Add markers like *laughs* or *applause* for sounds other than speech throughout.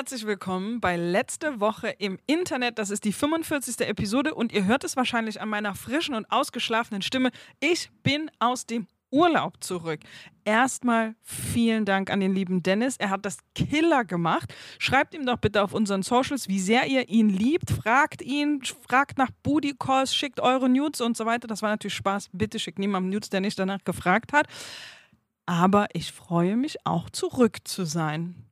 Herzlich willkommen bei Letzte Woche im Internet. Das ist die 45. Episode und ihr hört es wahrscheinlich an meiner frischen und ausgeschlafenen Stimme. Ich bin aus dem Urlaub zurück. Erstmal vielen Dank an den lieben Dennis. Er hat das Killer gemacht. Schreibt ihm doch bitte auf unseren Socials, wie sehr ihr ihn liebt. Fragt ihn, fragt nach Booty Calls, schickt eure Nudes und so weiter. Das war natürlich Spaß. Bitte schickt niemandem Nudes, der nicht danach gefragt hat. Aber ich freue mich auch zurück zu sein.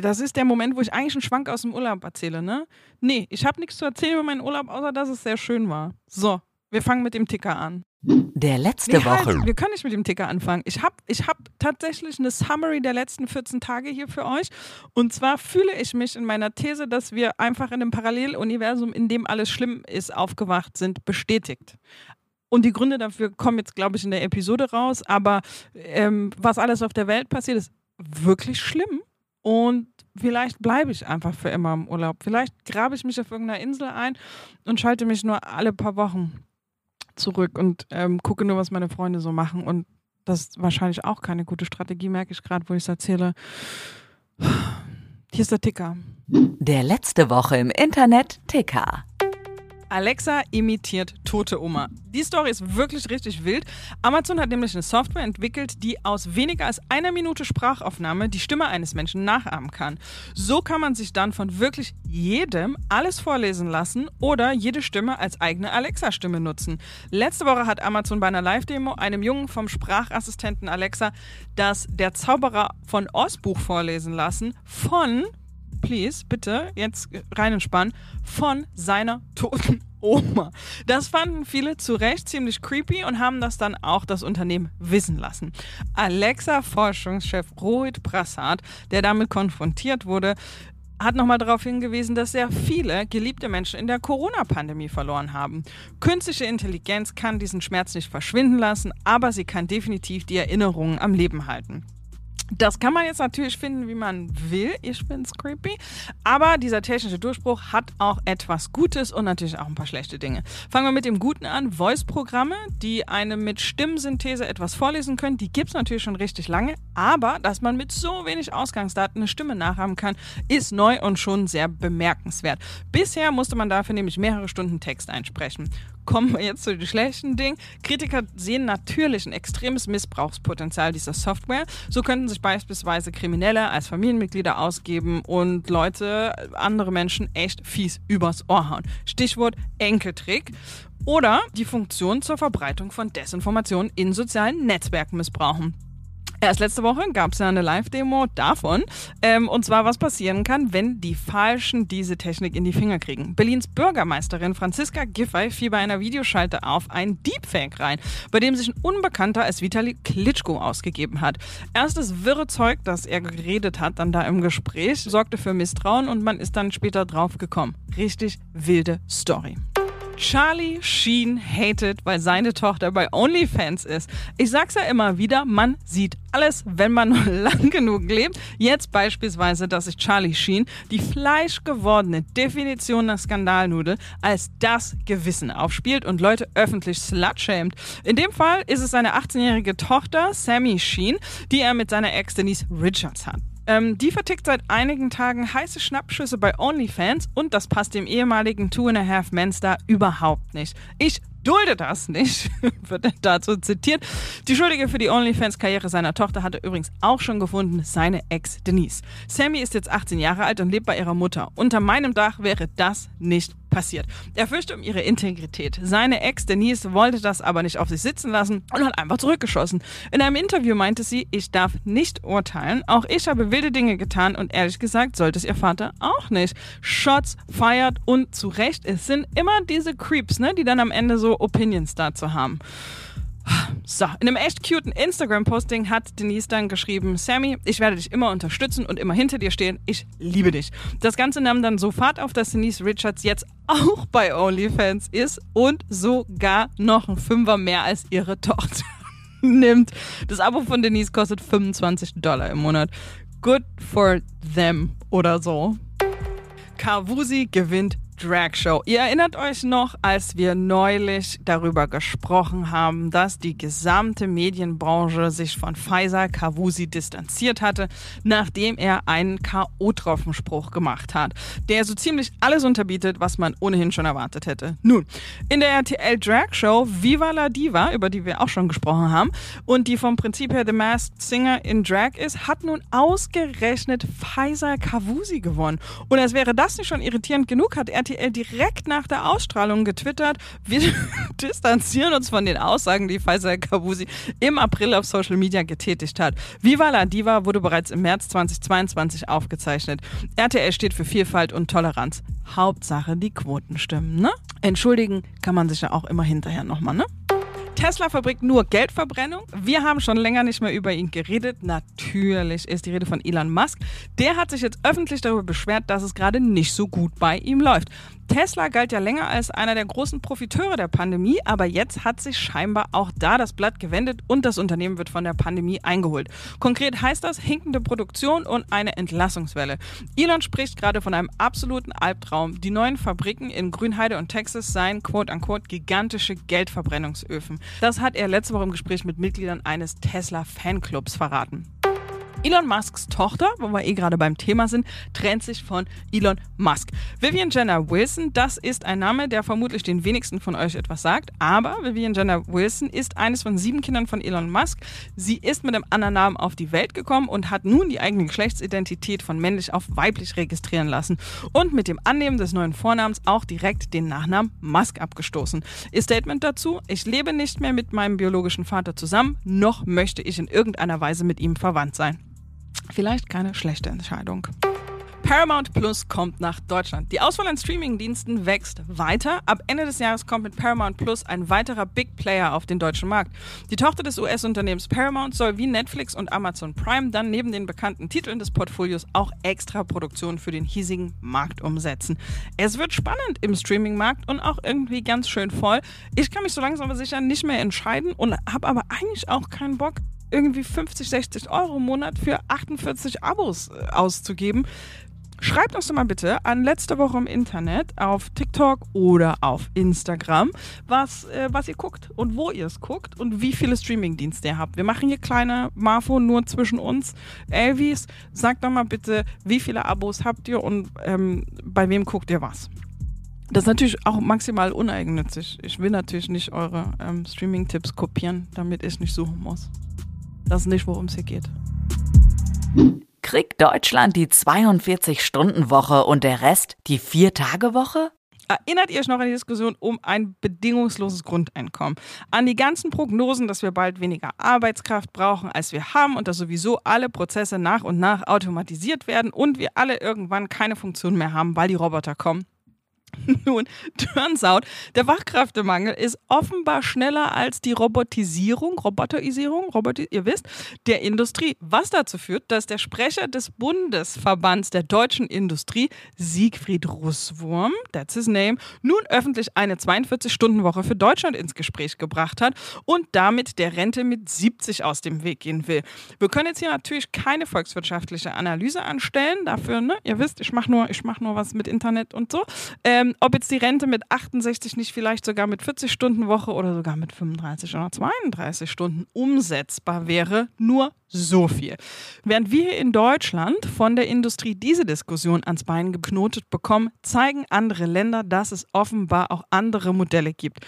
Das ist der Moment, wo ich eigentlich einen Schwank aus dem Urlaub erzähle, ne? Nee, ich habe nichts zu erzählen über meinen Urlaub, außer dass es sehr schön war. So, wir fangen mit dem Ticker an. Der letzte Nee, Woche. Halt, wir können nicht mit dem Ticker anfangen. Ich habe ich hab tatsächlich eine Summary der letzten 14 Tage hier für euch. Und zwar fühle ich mich in meiner These, dass wir einfach in einem Paralleluniversum, in dem alles schlimm ist, aufgewacht sind, bestätigt. Und die Gründe dafür kommen jetzt, glaube ich, in der Episode raus. Aber ähm, was alles auf der Welt passiert, ist wirklich schlimm. Und vielleicht bleibe ich einfach für immer im Urlaub. Vielleicht grabe ich mich auf irgendeiner Insel ein und schalte mich nur alle paar Wochen zurück und ähm, gucke nur, was meine Freunde so machen. Und das ist wahrscheinlich auch keine gute Strategie, merke ich gerade, wo ich es erzähle. Hier ist der Ticker. Der letzte Woche im Internet Ticker. Alexa imitiert tote Oma. Die Story ist wirklich richtig wild. Amazon hat nämlich eine Software entwickelt, die aus weniger als einer Minute Sprachaufnahme die Stimme eines Menschen nachahmen kann. So kann man sich dann von wirklich jedem alles vorlesen lassen oder jede Stimme als eigene Alexa-Stimme nutzen. Letzte Woche hat Amazon bei einer Live-Demo einem Jungen vom Sprachassistenten Alexa das Der Zauberer von Oz Buch vorlesen lassen von please, bitte, jetzt rein entspannen, von seiner toten *laughs* Oma. Das fanden viele zu Recht ziemlich creepy und haben das dann auch das Unternehmen wissen lassen. Alexa-Forschungschef Rohit Prasad, der damit konfrontiert wurde, hat nochmal darauf hingewiesen, dass sehr viele geliebte Menschen in der Corona-Pandemie verloren haben. Künstliche Intelligenz kann diesen Schmerz nicht verschwinden lassen, aber sie kann definitiv die Erinnerungen am Leben halten. Das kann man jetzt natürlich finden, wie man will. Ich find's creepy. Aber dieser technische Durchbruch hat auch etwas Gutes und natürlich auch ein paar schlechte Dinge. Fangen wir mit dem Guten an. Voice-Programme, die einem mit Stimmsynthese etwas vorlesen können, die gibt's natürlich schon richtig lange. Aber dass man mit so wenig Ausgangsdaten eine Stimme nachahmen kann, ist neu und schon sehr bemerkenswert. Bisher musste man dafür nämlich mehrere Stunden Text einsprechen kommen wir jetzt zu den schlechten Dingen. Kritiker sehen natürlich ein extremes Missbrauchspotenzial dieser Software. So könnten sich beispielsweise Kriminelle als Familienmitglieder ausgeben und Leute, andere Menschen echt fies übers Ohr hauen. Stichwort Enkeltrick. Oder die Funktion zur Verbreitung von Desinformationen in sozialen Netzwerken missbrauchen. Erst letzte Woche gab es ja eine Live-Demo davon. Ähm, und zwar, was passieren kann, wenn die Falschen diese Technik in die Finger kriegen. Berlins Bürgermeisterin Franziska Giffey fiel bei einer Videoschalte auf einen Deepfake rein, bei dem sich ein Unbekannter als Vitali Klitschko ausgegeben hat. Erst das wirre Zeug, das er geredet hat, dann da im Gespräch, sorgte für Misstrauen und man ist dann später drauf gekommen. Richtig wilde Story. Charlie Sheen hatet, weil seine Tochter bei OnlyFans ist. Ich sag's ja immer wieder, man sieht alles, wenn man *laughs* nur lang genug lebt. Jetzt beispielsweise, dass sich Charlie Sheen die fleischgewordene Definition der Skandalnudel als das Gewissen aufspielt und Leute öffentlich slutshamed. In dem Fall ist es seine 18-jährige Tochter Sammy Sheen, die er mit seiner Ex Denise Richards hat. Ähm, die vertickt seit einigen Tagen heiße Schnappschüsse bei OnlyFans und das passt dem ehemaligen Two and a Half Men Star überhaupt nicht. Ich dulde das nicht, *laughs* wird dazu zitiert. Die Schuldige für die OnlyFans-Karriere seiner Tochter hatte übrigens auch schon gefunden, seine Ex Denise. Sammy ist jetzt 18 Jahre alt und lebt bei ihrer Mutter. Unter meinem Dach wäre das nicht passiert. Er fürchtet um ihre Integrität. Seine Ex Denise wollte das aber nicht auf sich sitzen lassen und hat einfach zurückgeschossen. In einem Interview meinte sie, ich darf nicht urteilen. Auch ich habe wilde Dinge getan und ehrlich gesagt sollte es ihr Vater auch nicht. Shots feiert und zu Recht. Es sind immer diese Creeps, ne, die dann am Ende so Opinions dazu haben. So, in einem echt cuten Instagram-Posting hat Denise dann geschrieben, Sammy, ich werde dich immer unterstützen und immer hinter dir stehen. Ich liebe dich. Das Ganze nahm dann so Fahrt auf, dass Denise Richards jetzt auch bei OnlyFans ist und sogar noch ein Fünfer mehr als ihre Tochter *laughs* nimmt. Das Abo von Denise kostet 25 Dollar im Monat. Good for them oder so. Kavusi gewinnt Drag Show. Ihr erinnert euch noch, als wir neulich darüber gesprochen haben, dass die gesamte Medienbranche sich von Pfizer Kavusi distanziert hatte, nachdem er einen K.O.-Tropfenspruch gemacht hat, der so ziemlich alles unterbietet, was man ohnehin schon erwartet hätte. Nun, in der RTL Drag Show Viva la Diva, über die wir auch schon gesprochen haben, und die vom Prinzip her The Masked Singer in Drag ist, hat nun ausgerechnet Pfizer Kavusi gewonnen. Und als wäre das nicht schon irritierend genug, hat er RTL direkt nach der Ausstrahlung getwittert, wir *laughs* distanzieren uns von den Aussagen, die Faisal Kabusi im April auf Social Media getätigt hat. Viva la Diva wurde bereits im März 2022 aufgezeichnet. RTL steht für Vielfalt und Toleranz. Hauptsache die Quoten stimmen, ne? Entschuldigen kann man sich ja auch immer hinterher nochmal, ne? Tesla verbringt nur Geldverbrennung. Wir haben schon länger nicht mehr über ihn geredet. Natürlich ist die Rede von Elon Musk. Der hat sich jetzt öffentlich darüber beschwert, dass es gerade nicht so gut bei ihm läuft. Tesla galt ja länger als einer der großen Profiteure der Pandemie, aber jetzt hat sich scheinbar auch da das Blatt gewendet und das Unternehmen wird von der Pandemie eingeholt. Konkret heißt das hinkende Produktion und eine Entlassungswelle. Elon spricht gerade von einem absoluten Albtraum. Die neuen Fabriken in Grünheide und Texas seien quote-unquote gigantische Geldverbrennungsöfen. Das hat er letzte Woche im Gespräch mit Mitgliedern eines Tesla-Fanclubs verraten. Elon Musks Tochter, wo wir eh gerade beim Thema sind, trennt sich von Elon Musk. Vivian Jenner Wilson, das ist ein Name, der vermutlich den wenigsten von euch etwas sagt, aber Vivian Jenner Wilson ist eines von sieben Kindern von Elon Musk. Sie ist mit einem anderen Namen auf die Welt gekommen und hat nun die eigene Geschlechtsidentität von männlich auf weiblich registrieren lassen und mit dem Annehmen des neuen Vornamens auch direkt den Nachnamen Musk abgestoßen. Ihr Statement dazu, ich lebe nicht mehr mit meinem biologischen Vater zusammen, noch möchte ich in irgendeiner Weise mit ihm verwandt sein. Vielleicht keine schlechte Entscheidung. Paramount Plus kommt nach Deutschland. Die Auswahl an Streamingdiensten wächst weiter. Ab Ende des Jahres kommt mit Paramount Plus ein weiterer Big Player auf den deutschen Markt. Die Tochter des US-Unternehmens Paramount soll wie Netflix und Amazon Prime dann neben den bekannten Titeln des Portfolios auch extra Produktionen für den hiesigen Markt umsetzen. Es wird spannend im Streamingmarkt und auch irgendwie ganz schön voll. Ich kann mich so langsam aber sicher nicht mehr entscheiden und habe aber eigentlich auch keinen Bock, irgendwie 50, 60 Euro im Monat für 48 Abos äh, auszugeben. Schreibt uns doch mal bitte an letzte Woche im Internet auf TikTok oder auf Instagram, was, äh, was ihr guckt und wo ihr es guckt und wie viele Streamingdienste ihr habt. Wir machen hier kleine Marfo nur zwischen uns. Elvis, sagt doch mal bitte, wie viele Abos habt ihr und ähm, bei wem guckt ihr was? Das ist natürlich auch maximal uneigennützig. Ich will natürlich nicht eure ähm, Streaming-Tipps kopieren, damit ich nicht suchen muss. Das ist nicht, worum es hier geht. Kriegt Deutschland die 42-Stunden-Woche und der Rest die Vier-Tage-Woche? Erinnert ihr euch noch an die Diskussion um ein bedingungsloses Grundeinkommen? An die ganzen Prognosen, dass wir bald weniger Arbeitskraft brauchen, als wir haben und dass sowieso alle Prozesse nach und nach automatisiert werden und wir alle irgendwann keine Funktion mehr haben, weil die Roboter kommen? *laughs* Nun, turns out, der Fachkräftemangel ist offenbar schneller als die Robotisierung, Roboterisierung, Roboti ihr wisst, der Industrie. Was dazu führt, dass der Sprecher des Bundesverbands der deutschen Industrie, Siegfried Russwurm, that's his name, nun öffentlich eine 42-Stunden-Woche für Deutschland ins Gespräch gebracht hat und damit der Rente mit 70 aus dem Weg gehen will. Wir können jetzt hier natürlich keine volkswirtschaftliche Analyse anstellen. Dafür, ne, ihr wisst, ich mache nur, mach nur was mit Internet und so. Ähm, ähm, ob jetzt die Rente mit 68 nicht vielleicht sogar mit 40 Stunden Woche oder sogar mit 35 oder 32 Stunden umsetzbar wäre, nur so viel. Während wir in Deutschland von der Industrie diese Diskussion ans Bein geknotet bekommen, zeigen andere Länder, dass es offenbar auch andere Modelle gibt.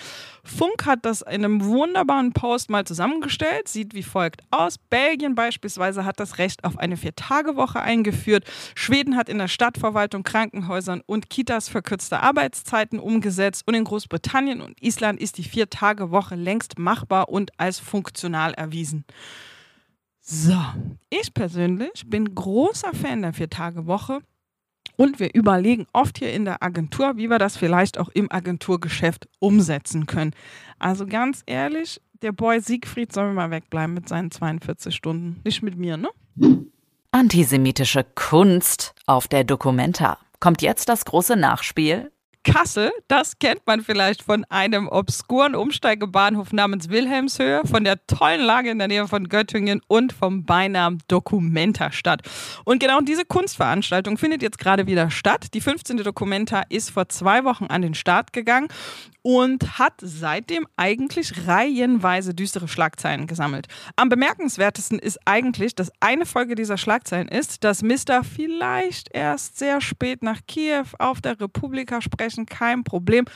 Funk hat das in einem wunderbaren Post mal zusammengestellt, sieht wie folgt aus. Belgien beispielsweise hat das Recht auf eine Vier-Tage-Woche eingeführt. Schweden hat in der Stadtverwaltung, Krankenhäusern und Kitas verkürzte Arbeitszeiten umgesetzt und in Großbritannien und Island ist die Vier-Tage-Woche längst machbar und als funktional erwiesen. So, ich persönlich bin großer Fan der Vier-Tage-Woche Und wir überlegen oft hier in der Agentur, wie wir das vielleicht auch im Agenturgeschäft umsetzen können. Also ganz ehrlich, der Boy Siegfried soll mal wegbleiben mit seinen 42 Stunden. Nicht mit mir, ne? Antisemitische Kunst auf der Documenta. Kommt jetzt das große Nachspiel? Kassel, das kennt man vielleicht von einem obskuren Umsteigebahnhof namens Wilhelmshöhe, von der tollen Lage in der Nähe von Göttingen und vom Beinamen Documenta statt. Und genau diese Kunstveranstaltung findet jetzt gerade wieder statt. Die 15. Documenta ist vor zwei Wochen an den Start gegangen und hat seitdem eigentlich reihenweise düstere Schlagzeilen gesammelt. Am bemerkenswertesten ist eigentlich, dass eine Folge dieser Schlagzeilen ist, dass Mister vielleicht erst sehr spät nach Kiew auf der Republika sprechen, kein Problem.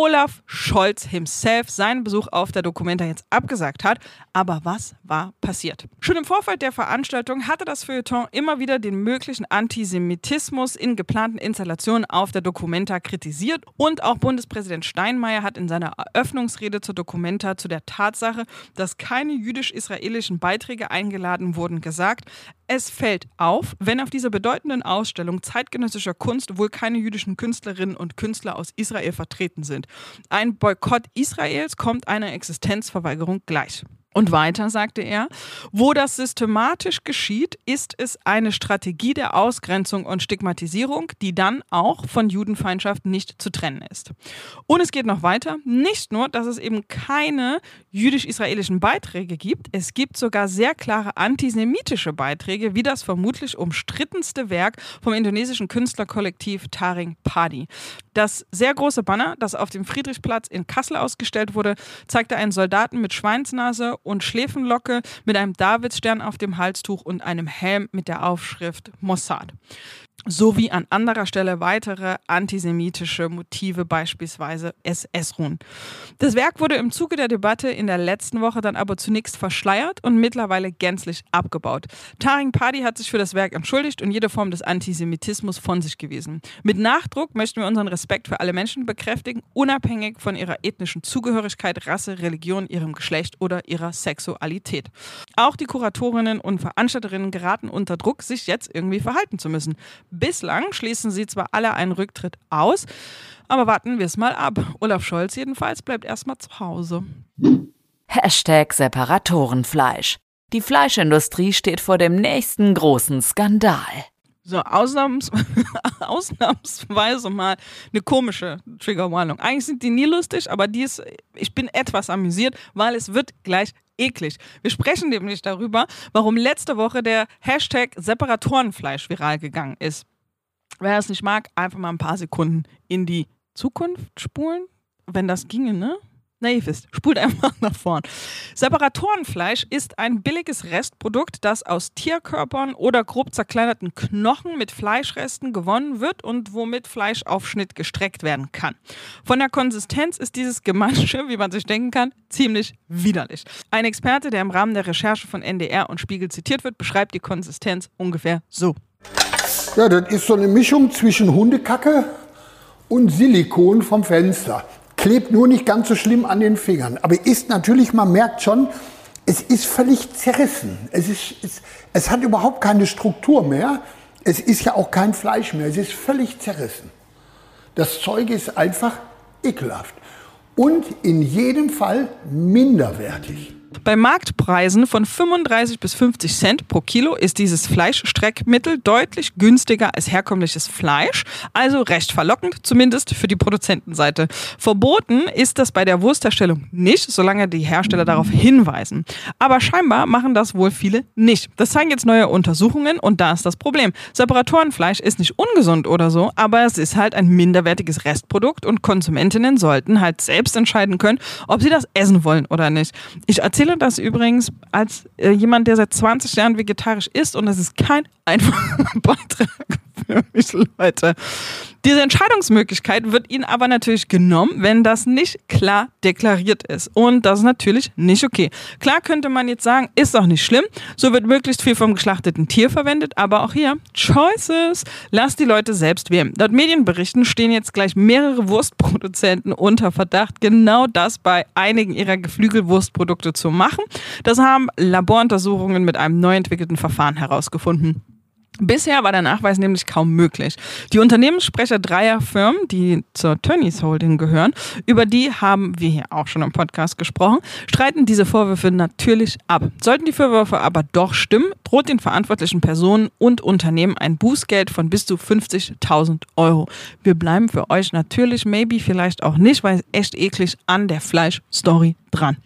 Olaf Scholz himself seinen Besuch auf der Dokumenta jetzt abgesagt hat. Aber was war passiert? Schon im Vorfeld der Veranstaltung hatte das Feuilleton immer wieder den möglichen Antisemitismus in geplanten Installationen auf der Dokumenta kritisiert und auch Bundespräsident Steinmeier hat in seiner Eröffnungsrede zur Dokumenta zu der Tatsache, dass keine jüdisch-israelischen Beiträge eingeladen wurden, gesagt, es fällt auf, wenn auf dieser bedeutenden Ausstellung zeitgenössischer Kunst wohl keine jüdischen Künstlerinnen und Künstler aus Israel vertreten sind. Ein Boykott Israels kommt einer Existenzverweigerung gleich. Und weiter sagte er, wo das systematisch geschieht, ist es eine Strategie der Ausgrenzung und Stigmatisierung, die dann auch von Judenfeindschaft nicht zu trennen ist. Und es geht noch weiter, nicht nur, dass es eben keine jüdisch-israelischen Beiträge gibt, es gibt sogar sehr klare antisemitische Beiträge, wie das vermutlich umstrittenste Werk vom indonesischen Künstlerkollektiv Taring Padi. Das sehr große Banner, das auf dem Friedrichsplatz in Kassel ausgestellt wurde, zeigte einen Soldaten mit Schweinsnase und Schläfenlocke mit einem Davidstern auf dem Halstuch und einem Helm mit der Aufschrift Mossad sowie an anderer Stelle weitere antisemitische Motive, beispielsweise SS-Ruhen. Das Werk wurde im Zuge der Debatte in der letzten Woche dann aber zunächst verschleiert und mittlerweile gänzlich abgebaut. Taring Padi hat sich für das Werk entschuldigt und jede Form des Antisemitismus von sich gewiesen. Mit Nachdruck möchten wir unseren Respekt für alle Menschen bekräftigen, unabhängig von ihrer ethnischen Zugehörigkeit, Rasse, Religion, ihrem Geschlecht oder ihrer Sexualität. Auch die Kuratorinnen und Veranstalterinnen geraten unter Druck, sich jetzt irgendwie verhalten zu müssen. Bislang schließen sie zwar alle einen Rücktritt aus, aber warten wir es mal ab. Olaf Scholz jedenfalls bleibt erstmal zu Hause. Hashtag Separatorenfleisch. Die Fleischindustrie steht vor dem nächsten großen Skandal. So, ausnahms *laughs* ausnahmsweise mal eine komische Triggerwarnung. Eigentlich sind die nie lustig, aber die ist, ich bin etwas amüsiert, weil es wird gleich eklig. Wir sprechen nämlich darüber, warum letzte Woche der Hashtag Separatorenfleisch viral gegangen ist. Wer es nicht mag, einfach mal ein paar Sekunden in die Zukunft spulen, wenn das ginge, ne? Na, ihr wisst, spult einfach *laughs* nach vorn. Separatorenfleisch ist ein billiges Restprodukt, das aus Tierkörpern oder grob zerkleinerten Knochen mit Fleischresten gewonnen wird und womit Fleischaufschnitt gestreckt werden kann. Von der Konsistenz ist dieses Gemansche, wie man sich denken kann, ziemlich widerlich. Ein Experte, der im Rahmen der Recherche von NDR und Spiegel zitiert wird, beschreibt die Konsistenz ungefähr so. Ja, das ist so eine Mischung zwischen Hundekacke und Silikon vom Fenster klebt nur nicht ganz so schlimm an den Fingern. Aber ist natürlich, man merkt schon, es ist völlig zerrissen. Es, ist, es, es hat überhaupt keine Struktur mehr. Es ist ja auch kein Fleisch mehr. Es ist völlig zerrissen. Das Zeug ist einfach ekelhaft. Und in jedem Fall minderwertig. Bei Marktpreisen von 35 bis 50 Cent pro Kilo ist dieses Fleischstreckmittel deutlich günstiger als herkömmliches Fleisch, also recht verlockend, zumindest für die Produzentenseite. Verboten ist das bei der Wurstherstellung nicht, solange die Hersteller darauf hinweisen. Aber scheinbar machen das wohl viele nicht. Das zeigen jetzt neue Untersuchungen und da ist das Problem. Separatorenfleisch ist nicht ungesund oder so, aber es ist halt ein minderwertiges Restprodukt und Konsumentinnen sollten halt selbst entscheiden können, ob sie das essen wollen oder nicht. Ich erzähle das übrigens als äh, jemand, der seit 20 Jahren vegetarisch ist und das ist kein einfacher *laughs* Beitrag *laughs* Leute. Diese Entscheidungsmöglichkeit wird Ihnen aber natürlich genommen, wenn das nicht klar deklariert ist. Und das ist natürlich nicht okay. Klar könnte man jetzt sagen, ist doch nicht schlimm. So wird möglichst viel vom geschlachteten Tier verwendet. Aber auch hier, Choices. Lass die Leute selbst wählen. Laut Medienberichten stehen jetzt gleich mehrere Wurstproduzenten unter Verdacht, genau das bei einigen ihrer Geflügelwurstprodukte zu machen. Das haben Laboruntersuchungen mit einem neu entwickelten Verfahren herausgefunden. Bisher war der Nachweis nämlich kaum möglich. Die Unternehmenssprecher dreier Firmen, die zur Tönnies Holding gehören, über die haben wir hier auch schon im Podcast gesprochen, streiten diese Vorwürfe natürlich ab. Sollten die Vorwürfe aber doch stimmen, droht den verantwortlichen Personen und Unternehmen ein Bußgeld von bis zu 50.000 Euro. Wir bleiben für euch natürlich, maybe vielleicht auch nicht, weil es echt eklig an der Fleischstory dran.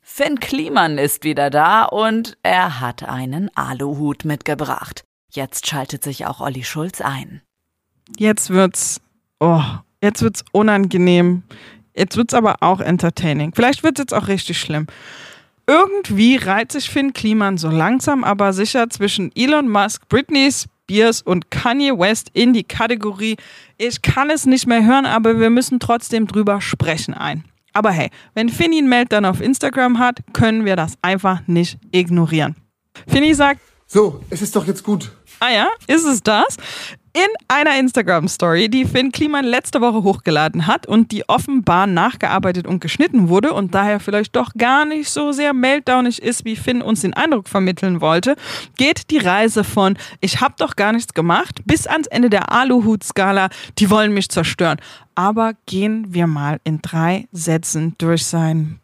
Finn Kliman ist wieder da und er hat einen Aluhut mitgebracht. Jetzt schaltet sich auch Olli Schulz ein. Jetzt wird's, oh, jetzt wird's unangenehm. Jetzt wird's aber auch entertaining. Vielleicht wird's jetzt auch richtig schlimm. Irgendwie reiht sich Finn Kliman so langsam aber sicher zwischen Elon Musk, Britney Spears und Kanye West in die Kategorie Ich kann es nicht mehr hören, aber wir müssen trotzdem drüber sprechen ein. Aber hey, wenn Finny einen Meltdown auf Instagram hat, können wir das einfach nicht ignorieren. Finny sagt, So, es ist doch jetzt gut. Ah ja, ist es das? In einer Instagram-Story, die Finn Kliman letzte Woche hochgeladen hat und die offenbar nachgearbeitet und geschnitten wurde und daher vielleicht doch gar nicht so sehr meltdownig ist, wie Finn uns den Eindruck vermitteln wollte, geht die Reise von Ich hab doch gar nichts gemacht bis ans Ende der Aluhut-Skala, die wollen mich zerstören. Aber gehen wir mal in drei Sätzen durch sein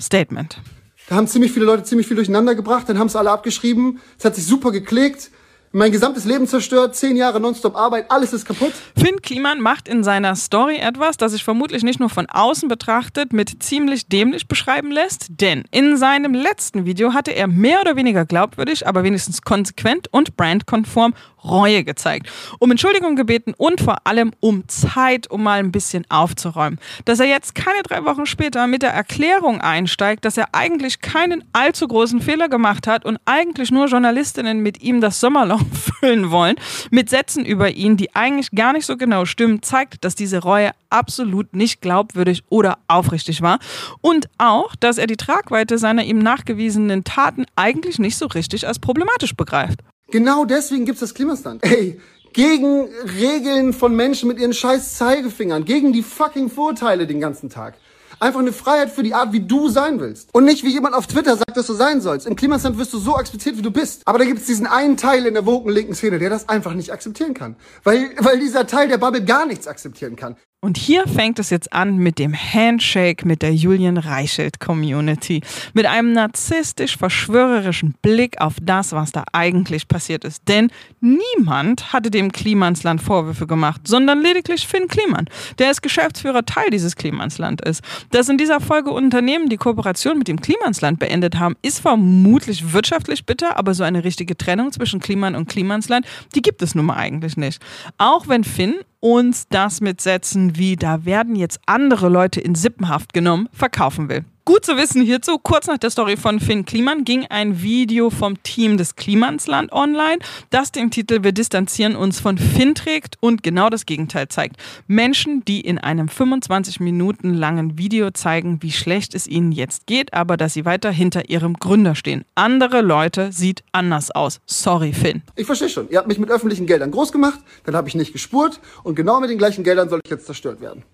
Statement. Da haben ziemlich viele Leute ziemlich viel durcheinander gebracht, dann haben es alle abgeschrieben. Es hat sich super geklickt. Mein gesamtes Leben zerstört, zehn Jahre nonstop Arbeit, alles ist kaputt. Finn Kliman macht in seiner Story etwas, das sich vermutlich nicht nur von außen betrachtet mit ziemlich dämlich beschreiben lässt, denn in seinem letzten Video hatte er mehr oder weniger glaubwürdig, aber wenigstens konsequent und brandkonform Reue gezeigt, um Entschuldigung gebeten und vor allem um Zeit, um mal ein bisschen aufzuräumen. Dass er jetzt keine drei Wochen später mit der Erklärung einsteigt, dass er eigentlich keinen allzu großen Fehler gemacht hat und eigentlich nur Journalistinnen mit ihm das Sommerloch füllen wollen, mit Sätzen über ihn, die eigentlich gar nicht so genau stimmen, zeigt, dass diese Reue absolut nicht glaubwürdig oder aufrichtig war und auch, dass er die Tragweite seiner ihm nachgewiesenen Taten eigentlich nicht so richtig als problematisch begreift. Genau deswegen gibt's das Klimastand. Ey, gegen Regeln von Menschen mit ihren scheiß Zeigefingern, gegen die fucking Vorurteile den ganzen Tag. Einfach eine Freiheit für die Art, wie du sein willst. Und nicht, wie jemand auf Twitter sagt, dass du sein sollst. Im Klimastand wirst du so akzeptiert, wie du bist. Aber da gibt's diesen einen Teil in der woken linken Szene, der das einfach nicht akzeptieren kann. Weil, weil dieser Teil der Bubble gar nichts akzeptieren kann. Und hier fängt es jetzt an mit dem Handshake mit der Julian Reichelt Community. Mit einem narzisstisch-verschwörerischen Blick auf das, was da eigentlich passiert ist. Denn niemand hatte dem Klimansland Vorwürfe gemacht, sondern lediglich Finn Kliman, der als Geschäftsführer Teil dieses Klimansland ist. Dass in dieser Folge Unternehmen die Kooperation mit dem Klimansland beendet haben, ist vermutlich wirtschaftlich bitter, aber so eine richtige Trennung zwischen Kliman und Klimansland, die gibt es nun mal eigentlich nicht. Auch wenn Finn uns das mit Sätzen wie da werden jetzt andere Leute in Sippenhaft genommen verkaufen will. Gut zu wissen hierzu, kurz nach der Story von Finn Kliman ging ein Video vom Team des Klimansland online, das den Titel Wir distanzieren uns von Finn trägt und genau das Gegenteil zeigt. Menschen, die in einem 25 Minuten langen Video zeigen, wie schlecht es ihnen jetzt geht, aber dass sie weiter hinter ihrem Gründer stehen. Andere Leute sieht anders aus. Sorry, Finn. Ich verstehe schon. Ihr habt mich mit öffentlichen Geldern groß gemacht, dann habe ich nicht gespurt und genau mit den gleichen Geldern soll ich jetzt zerstört werden.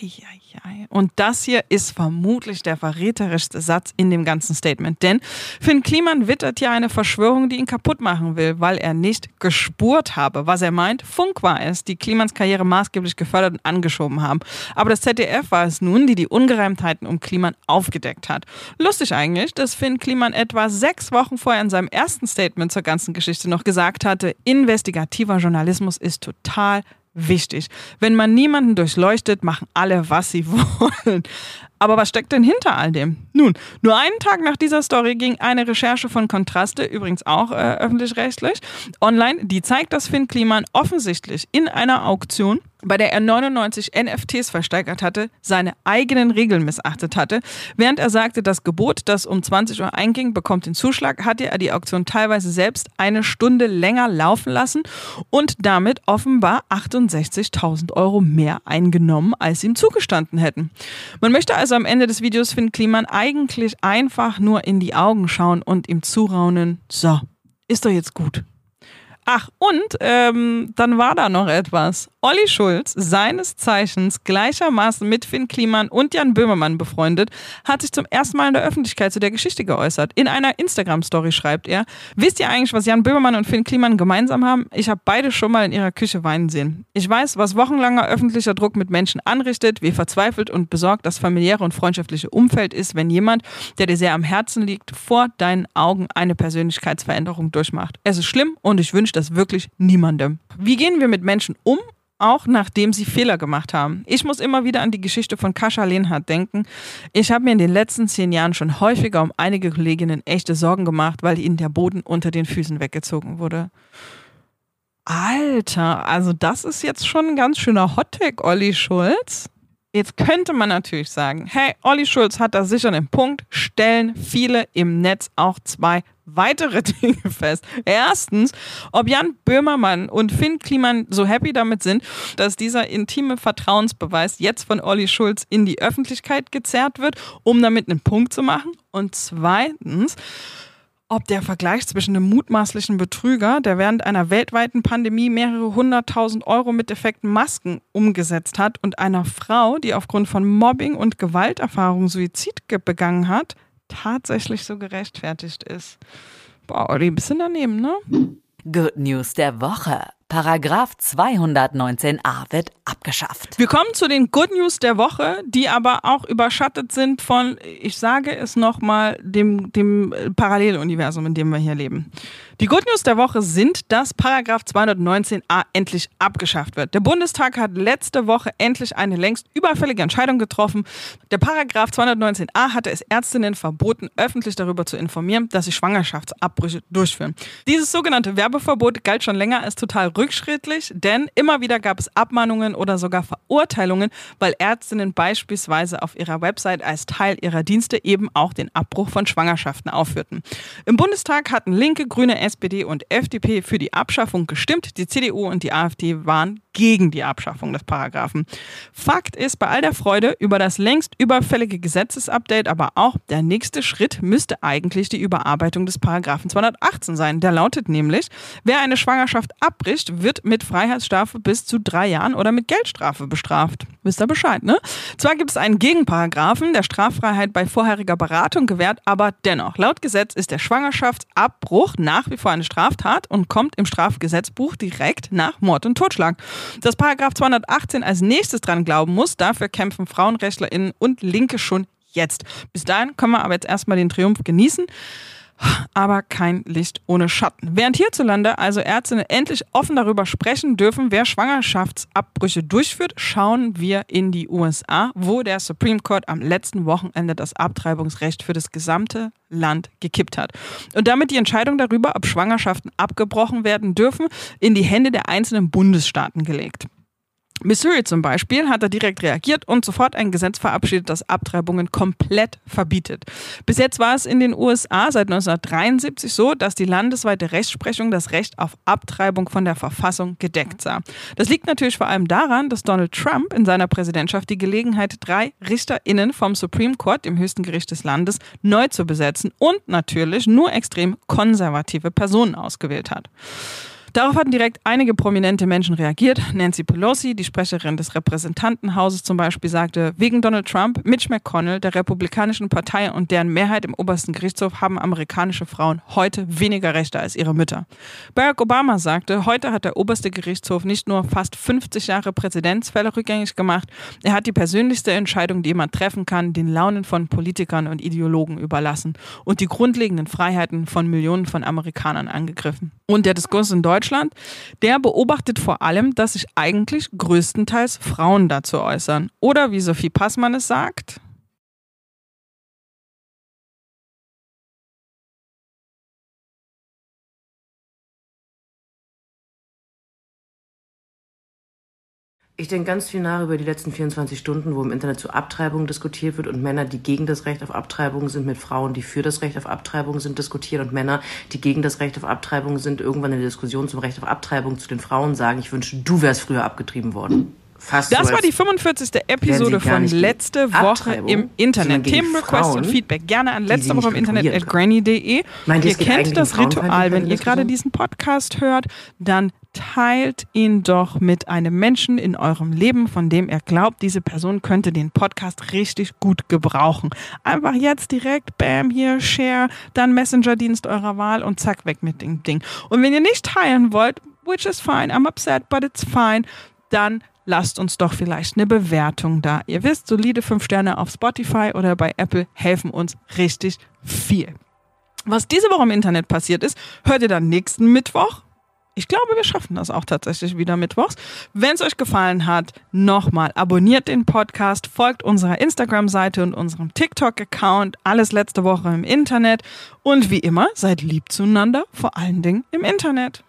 Eieiei. Und das hier ist vermutlich der verräterischste Satz in dem ganzen Statement. Denn Finn Kliman wittert ja eine Verschwörung, die ihn kaputt machen will, weil er nicht gespurt habe. Was er meint, Funk war es, die Klimans Karriere maßgeblich gefördert und angeschoben haben. Aber das ZDF war es nun, die die Ungereimtheiten um Kliman aufgedeckt hat. Lustig eigentlich, dass Finn Kliman etwa sechs Wochen vorher in seinem ersten Statement zur ganzen Geschichte noch gesagt hatte, investigativer Journalismus ist total wichtig. Wenn man niemanden durchleuchtet, machen alle, was sie *laughs* wollen. Aber was steckt denn hinter all dem? Nun, nur einen Tag nach dieser Story ging eine Recherche von Kontraste, übrigens auch äh, öffentlich-rechtlich, online, die zeigt, dass Finn Kliman offensichtlich in einer Auktion bei der er 99 NFTs versteigert hatte, seine eigenen Regeln missachtet hatte. Während er sagte, das Gebot, das um 20 Uhr einging, bekommt den Zuschlag, hatte er die Auktion teilweise selbst eine Stunde länger laufen lassen und damit offenbar 68.000 Euro mehr eingenommen, als ihm zugestanden hätten. Man möchte also am Ende des Videos Finn Kliman eigentlich einfach nur in die Augen schauen und ihm zuraunen, so, ist doch jetzt gut. Ach, und ähm, dann war da noch etwas. Olli Schulz, seines Zeichens gleichermaßen mit Finn Kliman und Jan Böhmermann befreundet, hat sich zum ersten Mal in der Öffentlichkeit zu der Geschichte geäußert. In einer Instagram-Story schreibt er, wisst ihr eigentlich, was Jan Böhmermann und Finn Kliman gemeinsam haben? Ich habe beide schon mal in ihrer Küche weinen sehen. Ich weiß, was wochenlanger öffentlicher Druck mit Menschen anrichtet, wie verzweifelt und besorgt das familiäre und freundschaftliche Umfeld ist, wenn jemand, der dir sehr am Herzen liegt, vor deinen Augen eine Persönlichkeitsveränderung durchmacht. Es ist schlimm und ich wünsche das wirklich niemandem. Wie gehen wir mit Menschen um? Auch nachdem sie Fehler gemacht haben. Ich muss immer wieder an die Geschichte von Kascha Lehnhardt denken. Ich habe mir in den letzten zehn Jahren schon häufiger um einige Kolleginnen echte Sorgen gemacht, weil ihnen der Boden unter den Füßen weggezogen wurde. Alter, also das ist jetzt schon ein ganz schöner Hottag, Olli Schulz. Jetzt könnte man natürlich sagen, hey, Olli Schulz hat da sicher einen Punkt, stellen viele im Netz auch zwei weitere *laughs* Dinge fest. Erstens, ob Jan Böhmermann und Finn Kliman so happy damit sind, dass dieser intime Vertrauensbeweis jetzt von Olli Schulz in die Öffentlichkeit gezerrt wird, um damit einen Punkt zu machen. Und zweitens, ob der Vergleich zwischen einem mutmaßlichen Betrüger, der während einer weltweiten Pandemie mehrere hunderttausend Euro mit defekten Masken umgesetzt hat, und einer Frau, die aufgrund von Mobbing und Gewalterfahrung Suizid begangen hat, tatsächlich so gerechtfertigt ist. Boah, Olli, ein bisschen daneben, ne? Good News der Woche. Paragraph 219a wird abgeschafft. Wir kommen zu den Good News der Woche, die aber auch überschattet sind von, ich sage es nochmal, dem, dem Paralleluniversum, in dem wir hier leben. Die Good News der Woche sind, dass Paragraph 219a endlich abgeschafft wird. Der Bundestag hat letzte Woche endlich eine längst überfällige Entscheidung getroffen. Der Paragraph 219a hatte es Ärztinnen verboten, öffentlich darüber zu informieren, dass sie Schwangerschaftsabbrüche durchführen. Dieses sogenannte Werbeverbot galt schon länger als total rückschrittlich, denn immer wieder gab es Abmahnungen oder sogar Verurteilungen, weil Ärztinnen beispielsweise auf ihrer Website als Teil ihrer Dienste eben auch den Abbruch von Schwangerschaften aufführten. Im Bundestag hatten linke, grüne, SPD und FDP für die Abschaffung gestimmt. Die CDU und die AfD waren gegen die Abschaffung des Paragraphen. Fakt ist, bei all der Freude über das längst überfällige Gesetzesupdate, aber auch der nächste Schritt müsste eigentlich die Überarbeitung des Paragraphen 218 sein. Der lautet nämlich, wer eine Schwangerschaft abbricht, wird mit Freiheitsstrafe bis zu drei Jahren oder mit Geldstrafe bestraft. Wisst ihr Bescheid, ne? Zwar gibt es einen Gegenparagraphen, der Straffreiheit bei vorheriger Beratung gewährt, aber dennoch, laut Gesetz ist der Schwangerschaftsabbruch nach wie vor eine Straftat und kommt im Strafgesetzbuch direkt nach Mord und Totschlag. Dass Paragraph 218 als nächstes dran glauben muss, dafür kämpfen FrauenrechtlerInnen und Linke schon jetzt. Bis dahin können wir aber jetzt erstmal den Triumph genießen aber kein Licht ohne Schatten. Während hierzulande also Ärztinnen endlich offen darüber sprechen dürfen, wer Schwangerschaftsabbrüche durchführt, schauen wir in die USA, wo der Supreme Court am letzten Wochenende das Abtreibungsrecht für das gesamte Land gekippt hat und damit die Entscheidung darüber, ob Schwangerschaften abgebrochen werden dürfen, in die Hände der einzelnen Bundesstaaten gelegt. Missouri zum Beispiel hat da direkt reagiert und sofort ein Gesetz verabschiedet, das Abtreibungen komplett verbietet. Bis jetzt war es in den USA seit 1973 so, dass die landesweite Rechtsprechung das Recht auf Abtreibung von der Verfassung gedeckt sah. Das liegt natürlich vor allem daran, dass Donald Trump in seiner Präsidentschaft die Gelegenheit, drei RichterInnen vom Supreme Court, dem höchsten Gericht des Landes, neu zu besetzen und natürlich nur extrem konservative Personen ausgewählt hat. Darauf hatten direkt einige prominente Menschen reagiert. Nancy Pelosi, die Sprecherin des Repräsentantenhauses zum Beispiel, sagte, wegen Donald Trump, Mitch McConnell, der Republikanischen Partei und deren Mehrheit im obersten Gerichtshof haben amerikanische Frauen heute weniger Rechte als ihre Mütter. Barack Obama sagte, heute hat der oberste Gerichtshof nicht nur fast 50 Jahre Präzedenzfälle rückgängig gemacht, er hat die persönlichste Entscheidung, die jemand treffen kann, den Launen von Politikern und Ideologen überlassen und die grundlegenden Freiheiten von Millionen von Amerikanern angegriffen. Und der Diskurs in Deutschland Deutschland, der beobachtet vor allem, dass sich eigentlich größtenteils Frauen dazu äußern. Oder wie Sophie Passmann es sagt, Ich denke ganz viel nach über die letzten 24 Stunden, wo im Internet zu Abtreibung diskutiert wird und Männer, die gegen das Recht auf Abtreibung sind, mit Frauen, die für das Recht auf Abtreibung sind, diskutieren und Männer, die gegen das Recht auf Abtreibung sind, irgendwann in der Diskussion zum Recht auf Abtreibung zu den Frauen sagen, ich wünsche, du wärst früher abgetrieben worden. Fast das so war die 45. Episode von letzte Woche im Internet. Themenrequests und Feedback gerne an letzte Woche im Internet at granny.de. Ihr kennt das Ritual, wenn ihr gerade diesen Podcast hört, dann teilt ihn doch mit einem Menschen in eurem Leben, von dem ihr glaubt, diese Person könnte den Podcast richtig gut gebrauchen. Einfach jetzt direkt, bam, hier, share, dann Messenger-Dienst eurer Wahl und zack, weg mit dem Ding. Und wenn ihr nicht teilen wollt, which is fine, I'm upset, but it's fine, dann lasst uns doch vielleicht eine Bewertung da. Ihr wisst, solide fünf Sterne auf Spotify oder bei Apple helfen uns richtig viel. Was diese Woche im Internet passiert ist, hört ihr dann nächsten Mittwoch. Ich glaube, wir schaffen das auch tatsächlich wieder mittwochs. Wenn es euch gefallen hat, nochmal abonniert den Podcast, folgt unserer Instagram-Seite und unserem TikTok-Account. Alles letzte Woche im Internet. Und wie immer, seid lieb zueinander, vor allen Dingen im Internet.